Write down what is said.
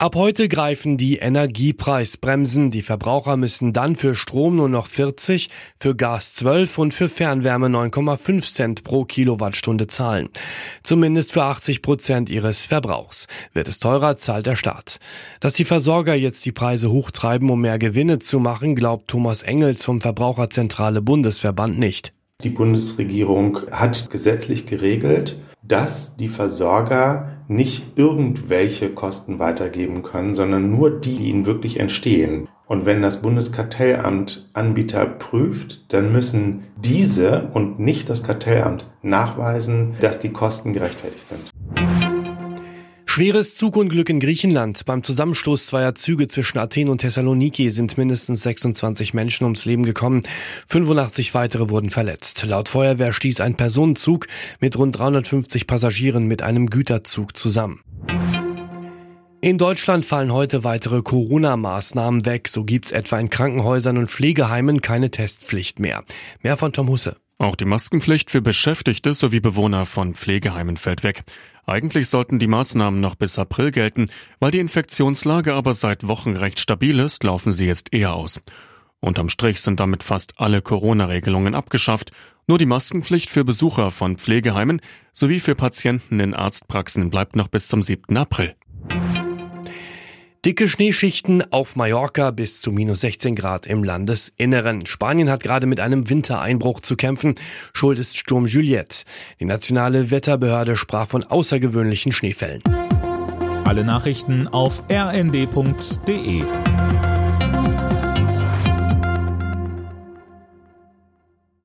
Ab heute greifen die Energiepreisbremsen. Die Verbraucher müssen dann für Strom nur noch 40, für Gas 12 und für Fernwärme 9,5 Cent pro Kilowattstunde zahlen. Zumindest für 80 Prozent ihres Verbrauchs. Wird es teurer, zahlt der Staat. Dass die Versorger jetzt die Preise hochtreiben, um mehr Gewinne zu machen, glaubt Thomas Engels vom Verbraucherzentrale Bundesverband nicht. Die Bundesregierung hat gesetzlich geregelt, dass die Versorger nicht irgendwelche Kosten weitergeben können, sondern nur die, die ihnen wirklich entstehen. Und wenn das Bundeskartellamt Anbieter prüft, dann müssen diese und nicht das Kartellamt nachweisen, dass die Kosten gerechtfertigt sind. Schweres Zugunglück in Griechenland. Beim Zusammenstoß zweier Züge zwischen Athen und Thessaloniki sind mindestens 26 Menschen ums Leben gekommen. 85 weitere wurden verletzt. Laut Feuerwehr stieß ein Personenzug mit rund 350 Passagieren mit einem Güterzug zusammen. In Deutschland fallen heute weitere Corona-Maßnahmen weg. So gibt's etwa in Krankenhäusern und Pflegeheimen keine Testpflicht mehr. Mehr von Tom Husse. Auch die Maskenpflicht für Beschäftigte sowie Bewohner von Pflegeheimen fällt weg. Eigentlich sollten die Maßnahmen noch bis April gelten, weil die Infektionslage aber seit Wochen recht stabil ist, laufen sie jetzt eher aus. Unterm Strich sind damit fast alle Corona-Regelungen abgeschafft, nur die Maskenpflicht für Besucher von Pflegeheimen sowie für Patienten in Arztpraxen bleibt noch bis zum 7. April. Dicke Schneeschichten auf Mallorca bis zu minus 16 Grad im Landesinneren. Spanien hat gerade mit einem Wintereinbruch zu kämpfen. Schuld ist Sturm Juliette. Die nationale Wetterbehörde sprach von außergewöhnlichen Schneefällen. Alle Nachrichten auf rnd.de